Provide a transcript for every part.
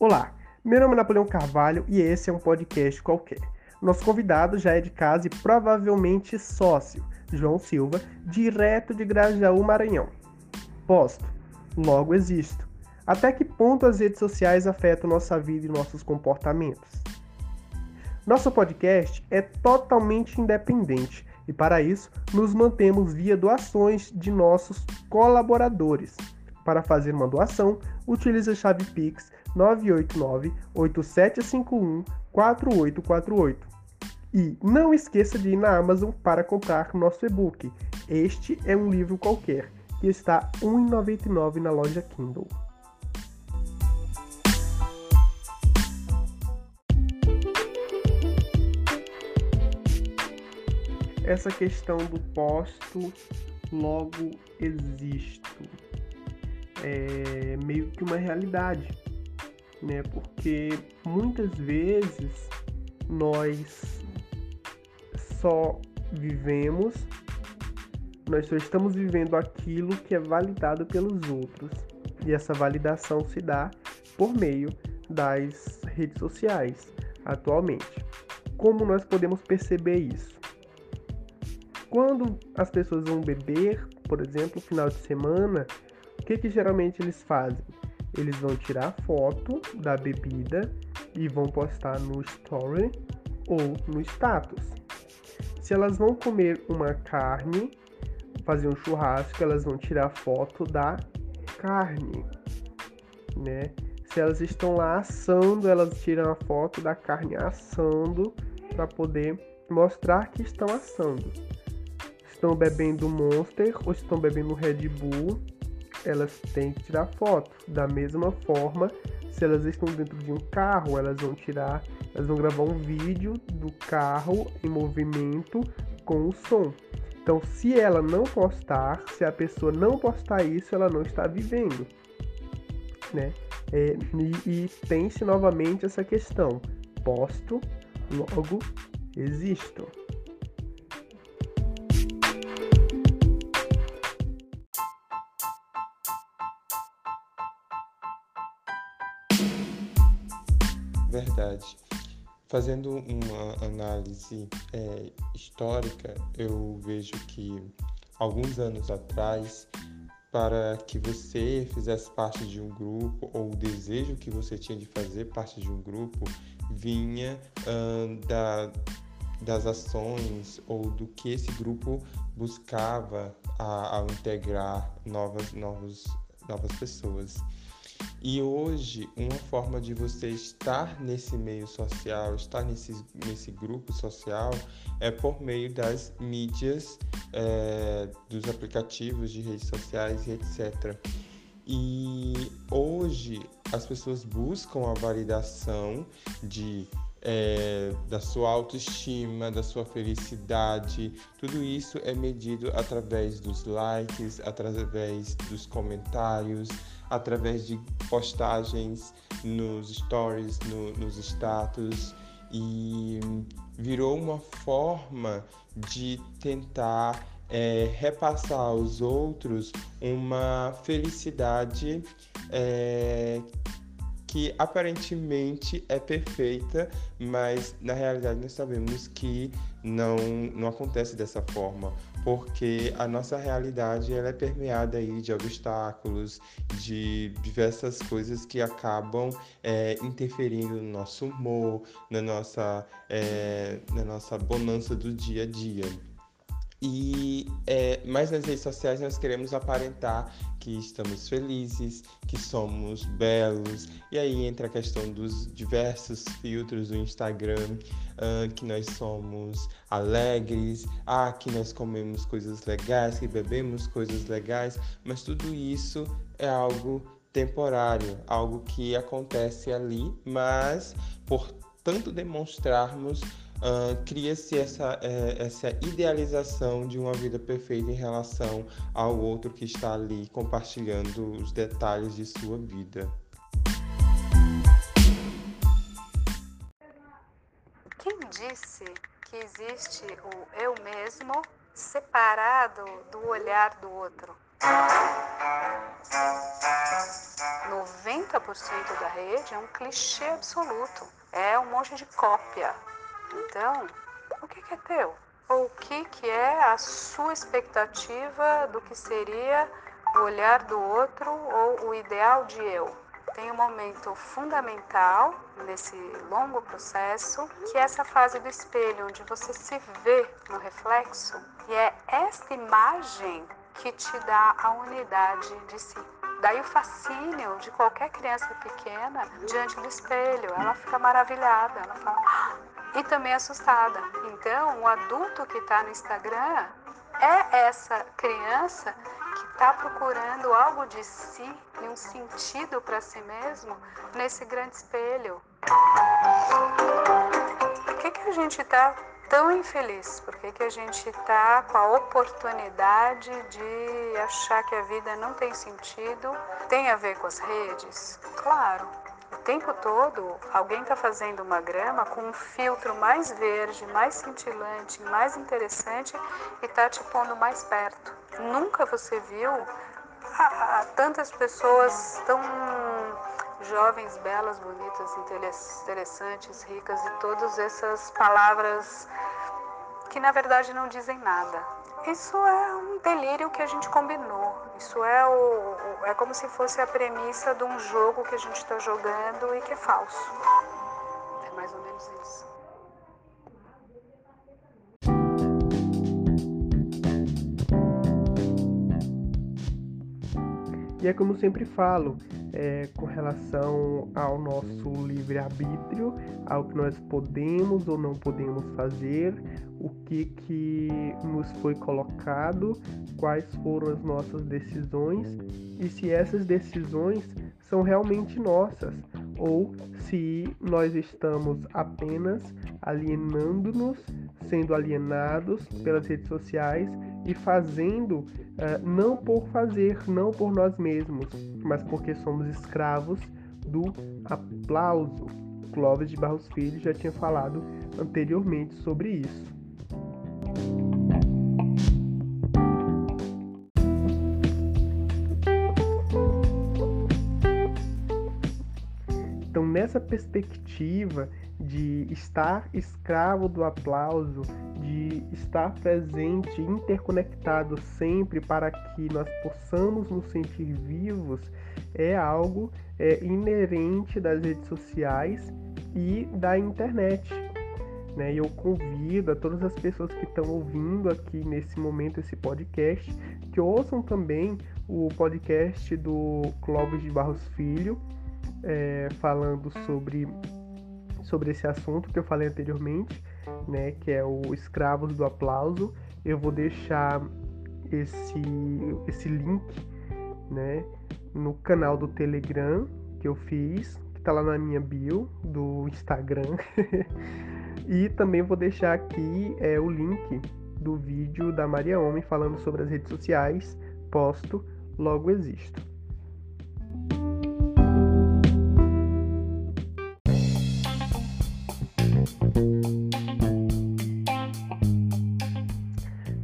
Olá, meu nome é Napoleão Carvalho e esse é um podcast qualquer. Nosso convidado já é de casa e provavelmente sócio, João Silva, direto de Grajaú, Maranhão. Posto, logo existo. Até que ponto as redes sociais afetam nossa vida e nossos comportamentos? Nosso podcast é totalmente independente e, para isso, nos mantemos via doações de nossos colaboradores. Para fazer uma doação, utilize a chave Pix 989-8751-4848. E não esqueça de ir na Amazon para comprar nosso e-book. Este é um livro qualquer, que está R$ 1,99 na loja Kindle. Essa questão do posto logo existo é meio que uma realidade né? Porque muitas vezes nós só vivemos, nós só estamos vivendo aquilo que é validado pelos outros. E essa validação se dá por meio das redes sociais atualmente. Como nós podemos perceber isso? Quando as pessoas vão beber, por exemplo, final de semana, o que, que geralmente eles fazem? Eles vão tirar foto da bebida e vão postar no story ou no status. Se elas vão comer uma carne, fazer um churrasco, elas vão tirar foto da carne, né? Se elas estão lá assando, elas tiram a foto da carne assando para poder mostrar que estão assando. Estão bebendo Monster ou estão bebendo Red Bull elas têm que tirar foto. Da mesma forma, se elas estão dentro de um carro, elas vão tirar, elas vão gravar um vídeo do carro em movimento com o som. Então, se ela não postar, se a pessoa não postar isso, ela não está vivendo, né? É, e, e tem-se novamente essa questão: posto, logo existo. Verdade. Fazendo uma análise é, histórica, eu vejo que alguns anos atrás, para que você fizesse parte de um grupo ou o desejo que você tinha de fazer parte de um grupo vinha hum, da, das ações ou do que esse grupo buscava ao integrar novas, novos, novas pessoas. E hoje, uma forma de você estar nesse meio social, estar nesse, nesse grupo social, é por meio das mídias, é, dos aplicativos de redes sociais e etc. E hoje as pessoas buscam a validação de é, da sua autoestima, da sua felicidade. Tudo isso é medido através dos likes, através dos comentários, através de postagens nos stories, no, nos status e virou uma forma de tentar é, repassar aos outros uma felicidade é, que aparentemente é perfeita, mas na realidade nós sabemos que não, não acontece dessa forma, porque a nossa realidade ela é permeada aí de obstáculos, de diversas coisas que acabam é, interferindo no nosso humor, na nossa, é, na nossa bonança do dia a dia. E é, mas nas redes sociais nós queremos aparentar que estamos felizes, que somos belos, e aí entra a questão dos diversos filtros do Instagram, uh, que nós somos alegres, ah, que nós comemos coisas legais, que bebemos coisas legais, mas tudo isso é algo temporário, algo que acontece ali, mas por tanto demonstrarmos uh, cria-se essa, é, essa idealização de uma vida perfeita em relação ao outro que está ali compartilhando os detalhes de sua vida. Quem disse que existe o eu mesmo separado do olhar do outro? 90% da rede é um clichê absoluto, é um monte de cópia. Então, o que, é teu? Ou o que, que é a sua expectativa do que seria o olhar do outro ou o ideal de eu? Tem um momento fundamental nesse longo processo, que é essa fase do espelho, onde você se vê no reflexo, e é esta imagem que te dá a unidade de si. Daí o fascínio de qualquer criança pequena diante do espelho. Ela fica maravilhada, ela fala. Ah! E também assustada. Então, o adulto que está no Instagram é essa criança que está procurando algo de si e um sentido para si mesmo nesse grande espelho. Por que, que a gente está tão infeliz? Por que, que a gente está com a oportunidade de achar que a vida não tem sentido? Tem a ver com as redes? Claro. O tempo todo, alguém está fazendo uma grama com um filtro mais verde, mais cintilante, mais interessante e está te pondo mais perto. Nunca você viu tantas pessoas tão jovens, belas, bonitas, interessantes, ricas e todas essas palavras que na verdade não dizem nada. Isso é um delírio que a gente combinou. Isso é, o, é como se fosse a premissa de um jogo que a gente está jogando e que é falso. É mais ou menos isso. E é como sempre falo, é, com relação ao nosso livre-arbítrio, ao que nós podemos ou não podemos fazer, o que, que nos foi colocado, quais foram as nossas decisões e se essas decisões são realmente nossas ou se nós estamos apenas alienando-nos, sendo alienados pelas redes sociais e fazendo uh, não por fazer, não por nós mesmos, mas porque somos escravos do aplauso. Clóvis de Barros Filho já tinha falado anteriormente sobre isso. Nessa perspectiva de estar escravo do aplauso, de estar presente, interconectado sempre para que nós possamos nos sentir vivos, é algo é, inerente das redes sociais e da internet. Né? Eu convido a todas as pessoas que estão ouvindo aqui nesse momento esse podcast que ouçam também o podcast do Clóvis de Barros Filho, é, falando sobre, sobre esse assunto que eu falei anteriormente, né? que é o Escravos do Aplauso. Eu vou deixar esse, esse link né, no canal do Telegram que eu fiz, que está lá na minha bio do Instagram. E também vou deixar aqui é, o link do vídeo da Maria Homem falando sobre as redes sociais. Posto, logo existo.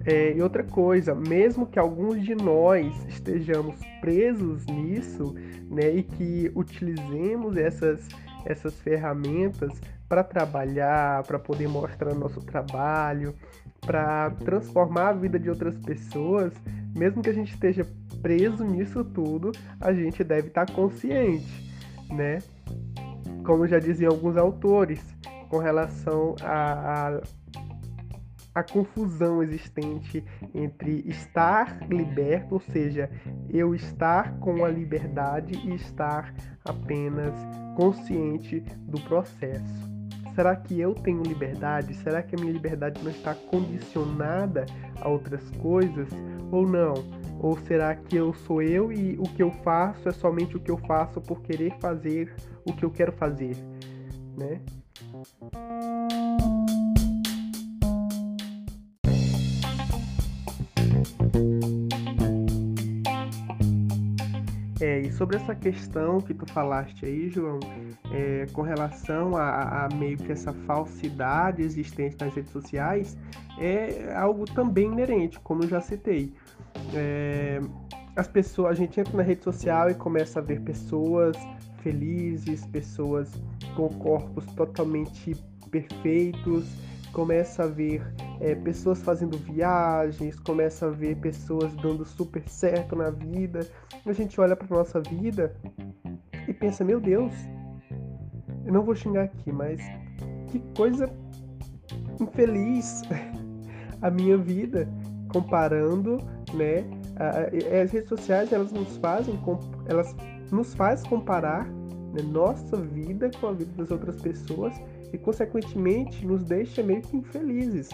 É, e outra coisa, mesmo que alguns de nós estejamos presos nisso, né, e que utilizemos essas, essas ferramentas para trabalhar, para poder mostrar nosso trabalho, para transformar a vida de outras pessoas, mesmo que a gente esteja preso nisso tudo, a gente deve estar tá consciente, né? Como já diziam alguns autores, com relação a, a a confusão existente entre estar liberto, ou seja, eu estar com a liberdade e estar apenas consciente do processo. Será que eu tenho liberdade? Será que a minha liberdade não está condicionada a outras coisas ou não? Ou será que eu sou eu e o que eu faço é somente o que eu faço por querer fazer o que eu quero fazer, né? É, e sobre essa questão que tu falaste aí, João, é, com relação a, a, meio que essa falsidade existente nas redes sociais, é algo também inerente, como já citei. É, as pessoas, a gente entra na rede social e começa a ver pessoas felizes, pessoas com corpos totalmente perfeitos, começa a ver é, pessoas fazendo viagens, começa a ver pessoas dando super certo na vida. A gente olha para nossa vida e pensa, meu Deus, eu não vou xingar aqui, mas que coisa infeliz a minha vida comparando, né? As redes sociais elas nos fazem, elas nos faz comparar né, nossa vida com a vida das outras pessoas e consequentemente nos deixa meio que infelizes.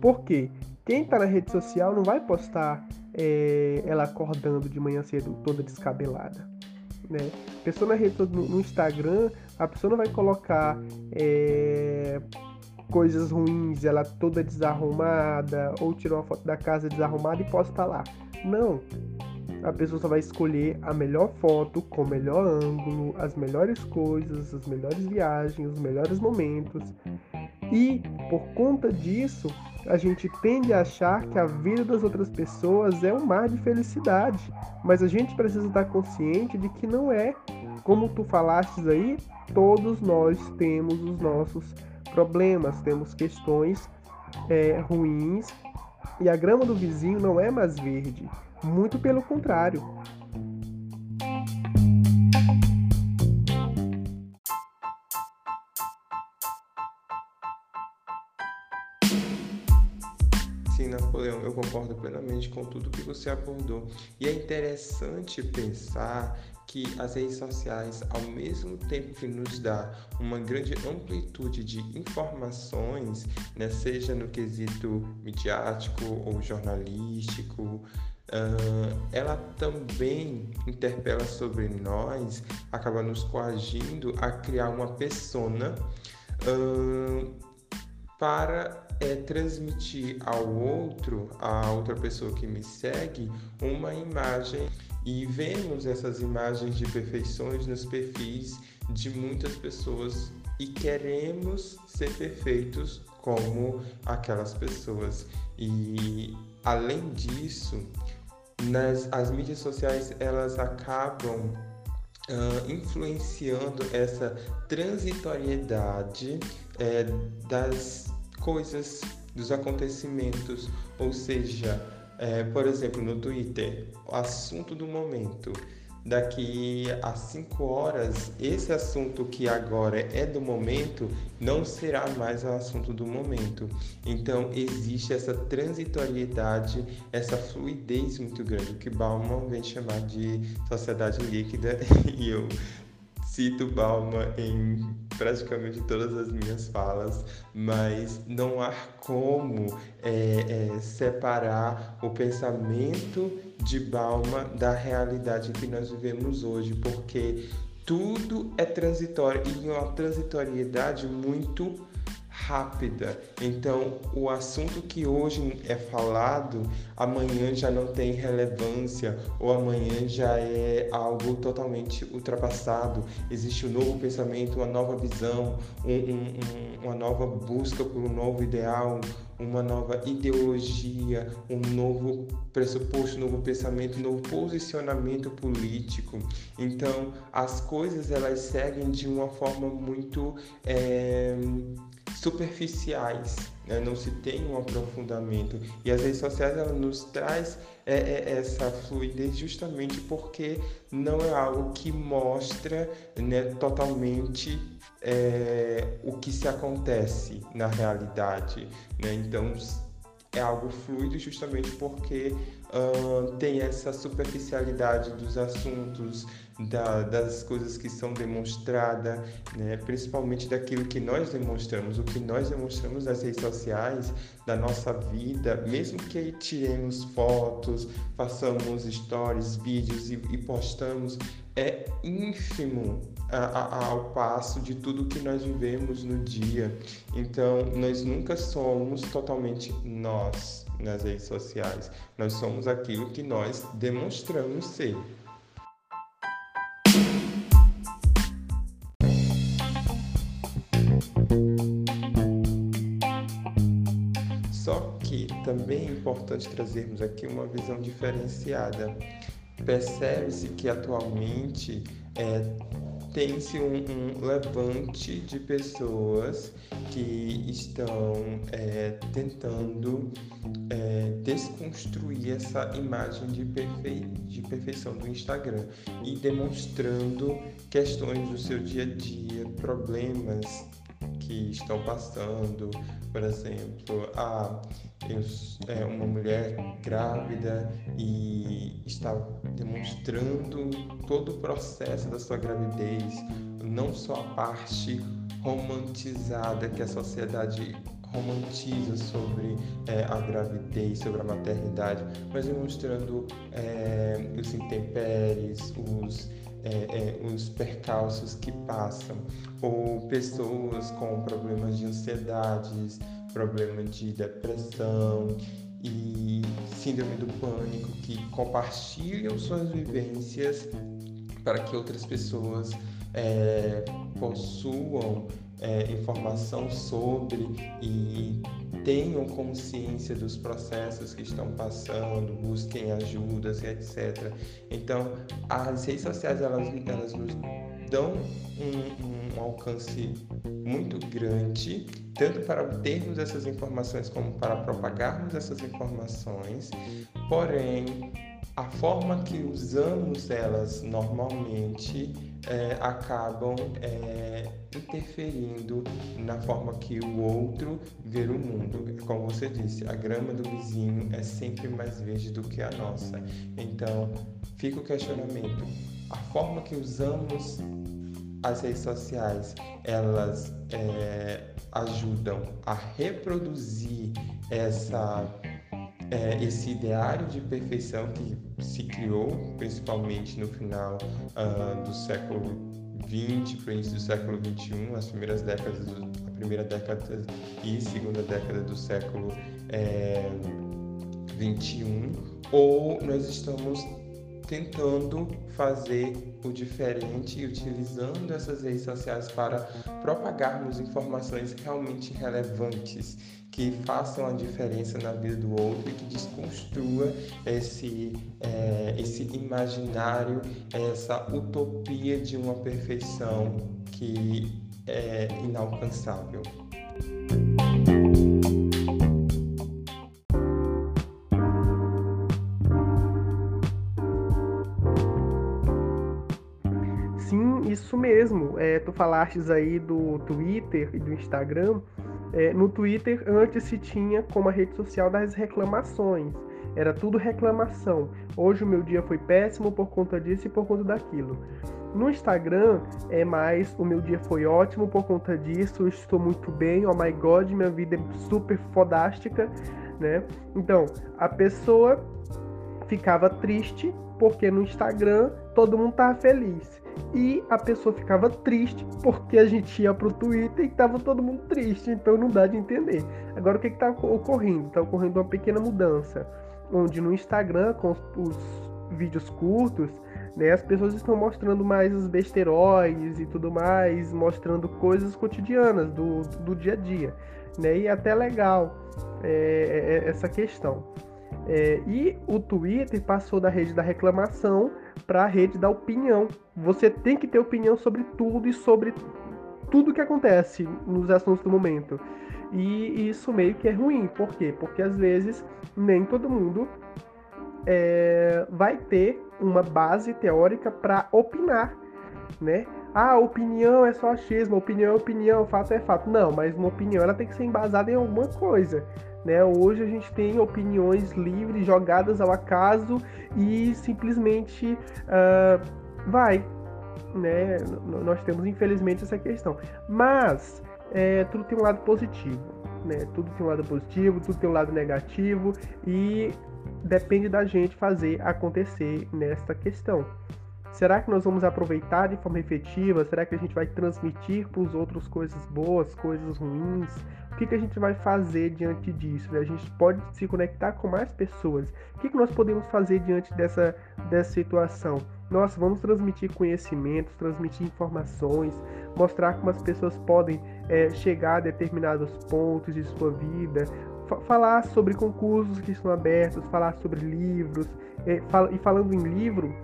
Por quê? Quem está na rede social não vai postar é, ela acordando de manhã cedo toda descabelada. Né? Pessoa na rede, no, no Instagram, a pessoa não vai colocar é, coisas ruins, ela toda desarrumada, ou tirou uma foto da casa desarrumada e posta lá. Não. A pessoa só vai escolher a melhor foto, com o melhor ângulo, as melhores coisas, as melhores viagens, os melhores momentos. E por conta disso, a gente tende a achar que a vida das outras pessoas é um mar de felicidade, mas a gente precisa estar consciente de que não é. Como tu falaste aí, todos nós temos os nossos problemas, temos questões é, ruins e a grama do vizinho não é mais verde, muito pelo contrário. Concordo plenamente com tudo que você abordou. E é interessante pensar que as redes sociais, ao mesmo tempo que nos dá uma grande amplitude de informações, né, seja no quesito midiático ou jornalístico, uh, ela também interpela sobre nós, acaba nos coagindo a criar uma persona uh, para é transmitir ao outro, a outra pessoa que me segue, uma imagem e vemos essas imagens de perfeições nos perfis de muitas pessoas e queremos ser perfeitos como aquelas pessoas. E além disso, nas as mídias sociais elas acabam uh, influenciando essa transitoriedade é, das coisas, dos acontecimentos, ou seja, é, por exemplo, no Twitter, o assunto do momento. Daqui a cinco horas, esse assunto que agora é do momento não será mais o assunto do momento. Então, existe essa transitoriedade, essa fluidez muito grande, que Bauman vem chamar de sociedade líquida, e eu cito Balma em praticamente todas as minhas falas, mas não há como é, é, separar o pensamento de Balma da realidade que nós vivemos hoje, porque tudo é transitório e uma transitoriedade muito rápida. Então, o assunto que hoje é falado, amanhã já não tem relevância ou amanhã já é algo totalmente ultrapassado. Existe um novo pensamento, uma nova visão, um, um, uma nova busca por um novo ideal, uma nova ideologia, um novo pressuposto, um novo pensamento, um novo posicionamento político. Então, as coisas elas seguem de uma forma muito é, superficiais, né? não se tem um aprofundamento. E as redes sociais ela nos traz é, é, essa fluidez justamente porque não é algo que mostra né, totalmente é, o que se acontece na realidade. Né? Então é algo fluido justamente porque uh, tem essa superficialidade dos assuntos, da, das coisas que são demonstradas, né? principalmente daquilo que nós demonstramos, o que nós demonstramos nas redes sociais, da nossa vida, mesmo que tiremos fotos, façamos stories, vídeos e, e postamos, é ínfimo ao passo de tudo que nós vivemos no dia. Então, nós nunca somos totalmente nós nas redes sociais. Nós somos aquilo que nós demonstramos ser. Só que também é importante trazermos aqui uma visão diferenciada. Percebe-se que atualmente é, tem-se um, um, levante de pessoas que estão é, tentando é, desconstruir essa imagem de, perfe... de perfeição do Instagram e demonstrando questões do seu dia a dia, problemas que estão passando, por exemplo, ah, eu, é uma mulher grávida e está demonstrando todo o processo da sua gravidez, não só a parte romantizada que a sociedade romantiza sobre é, a gravidez, sobre a maternidade, mas demonstrando é, os intempéries, os é, é, os percalços que passam, ou pessoas com problemas de ansiedades, problema de depressão e síndrome do pânico que compartilham suas vivências para que outras pessoas é, possuam é, informação sobre e tenham consciência dos processos que estão passando, busquem ajudas etc. Então, as redes sociais elas, elas nos dão um, um alcance muito grande, tanto para obtermos essas informações como para propagarmos essas informações, porém a forma que usamos elas normalmente é, acabam é, interferindo na forma que o outro vê o mundo. Como você disse, a grama do vizinho é sempre mais verde do que a nossa. Então, fica o questionamento: a forma que usamos as redes sociais, elas é, ajudam a reproduzir essa é, esse ideário de perfeição que se criou principalmente no final uh, do século XX para o início do século XXI, as primeiras décadas, do, a primeira década e segunda década do século é, XXI, ou nós estamos tentando fazer o diferente e utilizando essas redes sociais para propagarmos informações realmente relevantes que façam a diferença na vida do outro e que desconstrua esse, é, esse imaginário, essa utopia de uma perfeição que é inalcançável. É, tu falastes aí do Twitter e do Instagram. É, no Twitter, antes se tinha como a rede social das reclamações. Era tudo reclamação. Hoje o meu dia foi péssimo por conta disso e por conta daquilo. No Instagram é mais o meu dia foi ótimo por conta disso, estou muito bem, oh my god, minha vida é super fodástica, né? Então, a pessoa ficava triste porque no Instagram todo mundo tava feliz e a pessoa ficava triste porque a gente ia pro Twitter e tava todo mundo triste, então não dá de entender. Agora o que está ocorrendo? Está ocorrendo uma pequena mudança, onde no Instagram, com os, os vídeos curtos, né, as pessoas estão mostrando mais os besteróis e tudo mais, mostrando coisas cotidianas do, do dia a dia. Né, e é até legal é, é, essa questão. É, e o Twitter passou da rede da reclamação para a rede da opinião. Você tem que ter opinião sobre tudo e sobre tudo que acontece nos assuntos do momento. E isso meio que é ruim. Por quê? Porque às vezes nem todo mundo é, vai ter uma base teórica para opinar, né? Ah, opinião é só achismo, opinião é opinião, fato é fato. Não, mas uma opinião ela tem que ser embasada em alguma coisa. Né? Hoje a gente tem opiniões livres, jogadas ao acaso e simplesmente uh, vai. Né? Nós temos infelizmente essa questão. Mas é, tudo tem um lado positivo. Né? Tudo tem um lado positivo, tudo tem um lado negativo e depende da gente fazer acontecer nesta questão. Será que nós vamos aproveitar de forma efetiva? Será que a gente vai transmitir para os outros coisas boas, coisas ruins? O que, que a gente vai fazer diante disso? Né? A gente pode se conectar com mais pessoas. O que, que nós podemos fazer diante dessa, dessa situação? Nossa, vamos transmitir conhecimentos, transmitir informações, mostrar como as pessoas podem é, chegar a determinados pontos de sua vida, falar sobre concursos que estão abertos, falar sobre livros. E, fal e falando em livro,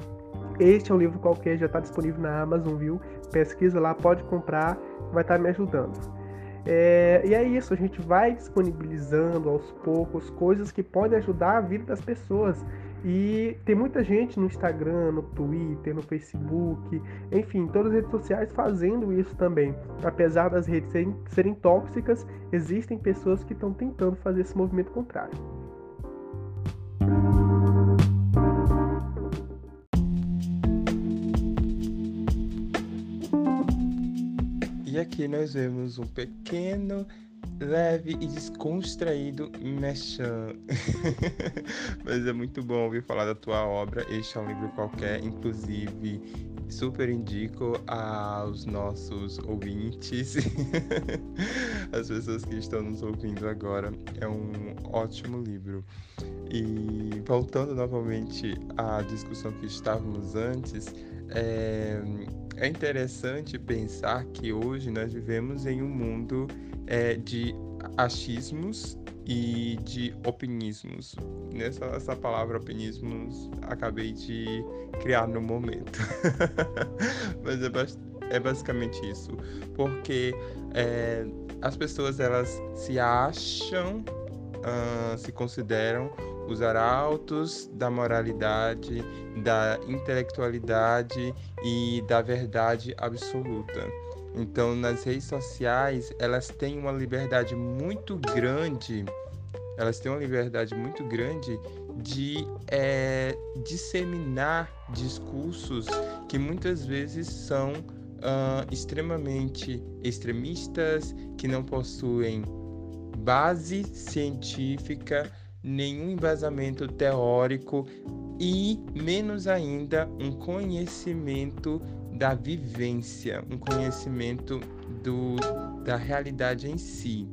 este é um livro qualquer, já está disponível na Amazon, viu? Pesquisa lá, pode comprar, vai estar tá me ajudando. É, e é isso, a gente vai disponibilizando aos poucos coisas que podem ajudar a vida das pessoas. E tem muita gente no Instagram, no Twitter, no Facebook, enfim, todas as redes sociais fazendo isso também. Apesar das redes serem, serem tóxicas, existem pessoas que estão tentando fazer esse movimento contrário. Aqui nós vemos um pequeno leve e descontraído mechan. Mas é muito bom ouvir falar da tua obra. Este é um livro qualquer, inclusive super indico aos nossos ouvintes, as pessoas que estão nos ouvindo agora. É um ótimo livro. E voltando novamente à discussão que estávamos antes, é, é interessante pensar que hoje nós vivemos em um mundo é, de achismos e de opinismos. Nessa essa palavra opinismos acabei de criar no momento. Mas é, é, basicamente isso. Porque é, as pessoas elas se acham, uh, se consideram os arautos da moralidade, da intelectualidade e da verdade absoluta. Então, nas redes sociais, elas têm uma liberdade muito grande, elas têm uma liberdade muito grande de é, disseminar discursos que muitas vezes são uh, extremamente extremistas, que não possuem base científica, nenhum embasamento teórico e menos ainda um conhecimento da vivência, um conhecimento do, da realidade em si.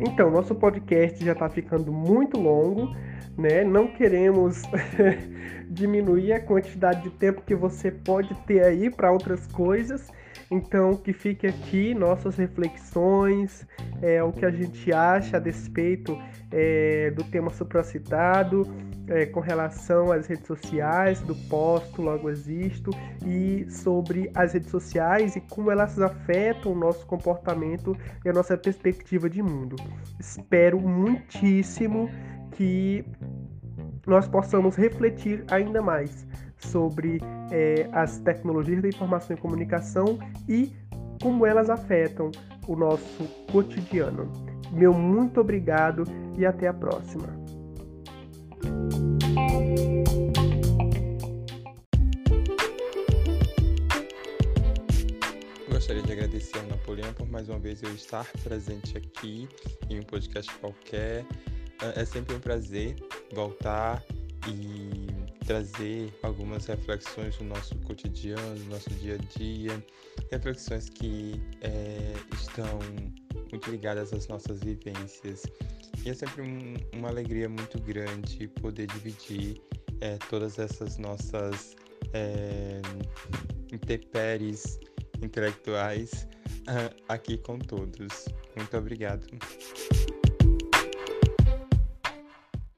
Então, nosso podcast já está ficando muito longo, né? Não queremos diminuir a quantidade de tempo que você pode ter aí para outras coisas. Então, que fique aqui nossas reflexões, é, o que a gente acha a despeito é, do tema supracitado, é, com relação às redes sociais, do posto, logo existo, e sobre as redes sociais e como elas afetam o nosso comportamento e a nossa perspectiva de mundo. Espero muitíssimo que nós possamos refletir ainda mais sobre é, as tecnologias da informação e comunicação e como elas afetam o nosso cotidiano. Meu muito obrigado e até a próxima. Gostaria de agradecer ao Napoleão por mais uma vez eu estar presente aqui em um podcast qualquer. É sempre um prazer voltar e trazer algumas reflexões do nosso cotidiano, do nosso dia a dia, reflexões que é, estão muito ligadas às nossas vivências. E é sempre um, uma alegria muito grande poder dividir é, todas essas nossas é, intempéries intelectuais uh, aqui com todos. Muito obrigado.